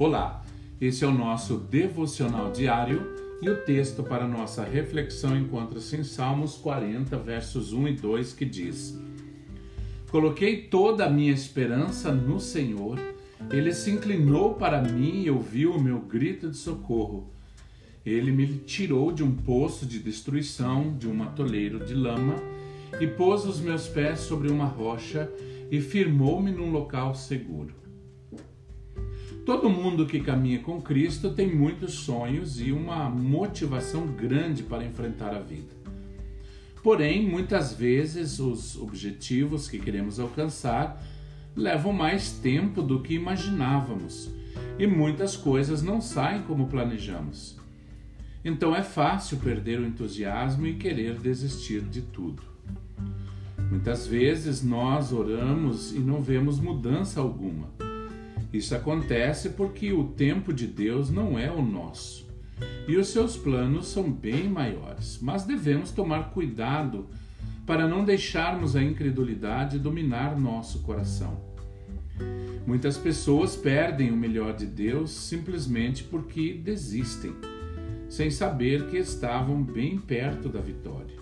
Olá, esse é o nosso devocional diário e o texto para nossa reflexão encontra-se em Salmos 40, versos 1 e 2, que diz: Coloquei toda a minha esperança no Senhor, ele se inclinou para mim e ouviu o meu grito de socorro. Ele me tirou de um poço de destruição, de um atoleiro de lama, e pôs os meus pés sobre uma rocha e firmou-me num local seguro. Todo mundo que caminha com Cristo tem muitos sonhos e uma motivação grande para enfrentar a vida. Porém, muitas vezes os objetivos que queremos alcançar levam mais tempo do que imaginávamos e muitas coisas não saem como planejamos. Então é fácil perder o entusiasmo e querer desistir de tudo. Muitas vezes nós oramos e não vemos mudança alguma isso acontece porque o tempo de Deus não é o nosso e os seus planos são bem maiores, mas devemos tomar cuidado para não deixarmos a incredulidade dominar nosso coração. Muitas pessoas perdem o melhor de Deus simplesmente porque desistem, sem saber que estavam bem perto da vitória.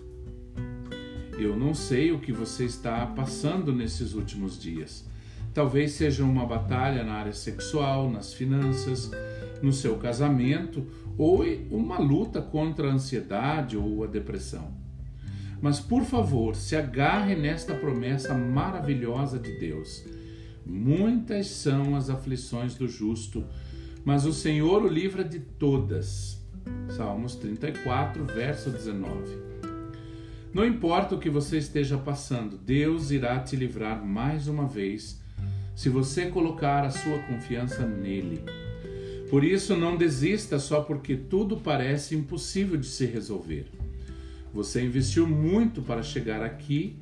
Eu não sei o que você está passando nesses últimos dias Talvez seja uma batalha na área sexual, nas finanças, no seu casamento ou uma luta contra a ansiedade ou a depressão. Mas por favor, se agarre nesta promessa maravilhosa de Deus. Muitas são as aflições do justo, mas o Senhor o livra de todas. Salmos 34, verso 19. Não importa o que você esteja passando, Deus irá te livrar mais uma vez se você colocar a sua confiança nele. Por isso, não desista só porque tudo parece impossível de se resolver. Você investiu muito para chegar aqui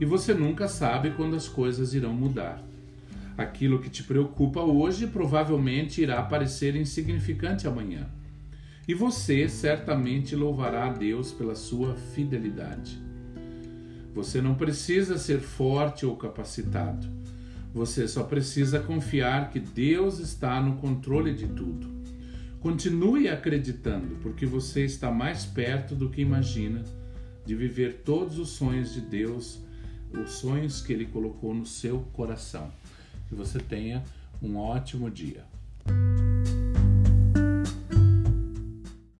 e você nunca sabe quando as coisas irão mudar. Aquilo que te preocupa hoje provavelmente irá parecer insignificante amanhã. E você certamente louvará a Deus pela sua fidelidade. Você não precisa ser forte ou capacitado. Você só precisa confiar que Deus está no controle de tudo. Continue acreditando, porque você está mais perto do que imagina de viver todos os sonhos de Deus, os sonhos que Ele colocou no seu coração. Que você tenha um ótimo dia.